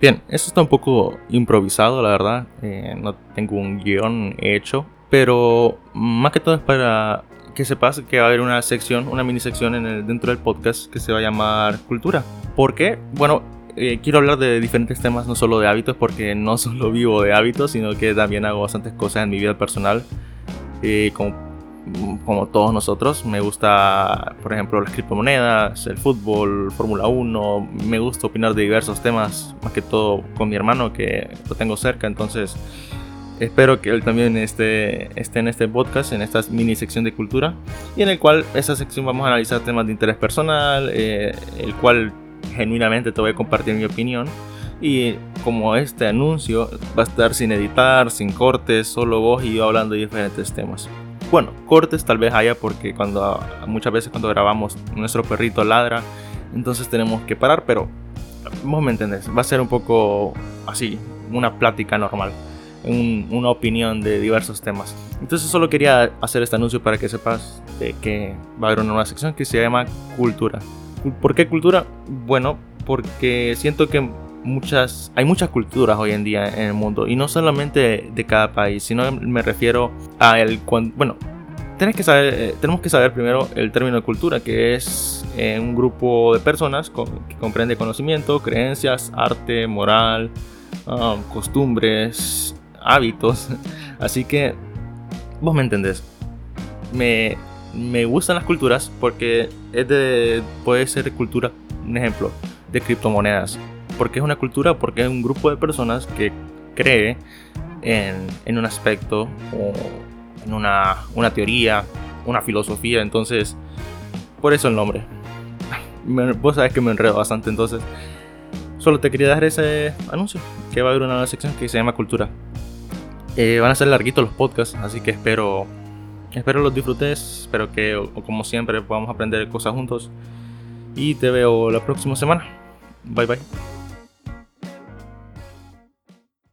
Bien, eso está un poco improvisado, la verdad. Eh, no tengo un guion hecho. Pero más que todo es para que sepas que va a haber una sección, una mini sección en el, dentro del podcast que se va a llamar Cultura. ¿Por qué? Bueno, eh, quiero hablar de diferentes temas, no solo de hábitos, porque no solo vivo de hábitos, sino que también hago bastantes cosas en mi vida personal. Eh, como todos nosotros, me gusta, por ejemplo, las criptomonedas, el fútbol, Fórmula 1. Me gusta opinar de diversos temas, más que todo con mi hermano, que lo tengo cerca, entonces Espero que él también esté, esté en este podcast, en esta mini sección de cultura, y en el cual esa sección vamos a analizar temas de interés personal, eh, el cual genuinamente te voy a compartir mi opinión. Y como este anuncio va a estar sin editar, sin cortes, solo vos y yo hablando de diferentes temas. Bueno, cortes tal vez haya porque cuando muchas veces cuando grabamos nuestro perrito ladra, entonces tenemos que parar, pero vos me entendés, va a ser un poco así, una plática normal una opinión de diversos temas. Entonces solo quería hacer este anuncio para que sepas de que va a haber una nueva sección que se llama Cultura. ¿Por qué cultura? Bueno, porque siento que muchas hay muchas culturas hoy en día en el mundo y no solamente de cada país, sino me refiero a el bueno, eh, tenemos que saber primero el término de cultura, que es eh, un grupo de personas que comprende conocimiento, creencias, arte, moral, ah, costumbres, hábitos. Así que vos me entendés. Me, me gustan las culturas porque es de, puede ser cultura, un ejemplo, de criptomonedas. Porque es una cultura, porque es un grupo de personas que cree en, en un aspecto o en una, una teoría, una filosofía. Entonces, por eso el nombre. vos sabés que me enredo bastante, entonces solo te quería dar ese anuncio que va a haber una nueva sección que se llama Cultura. Eh, van a ser larguitos los podcasts, así que espero, espero los disfrutes, espero que como siempre podamos aprender cosas juntos y te veo la próxima semana. Bye bye.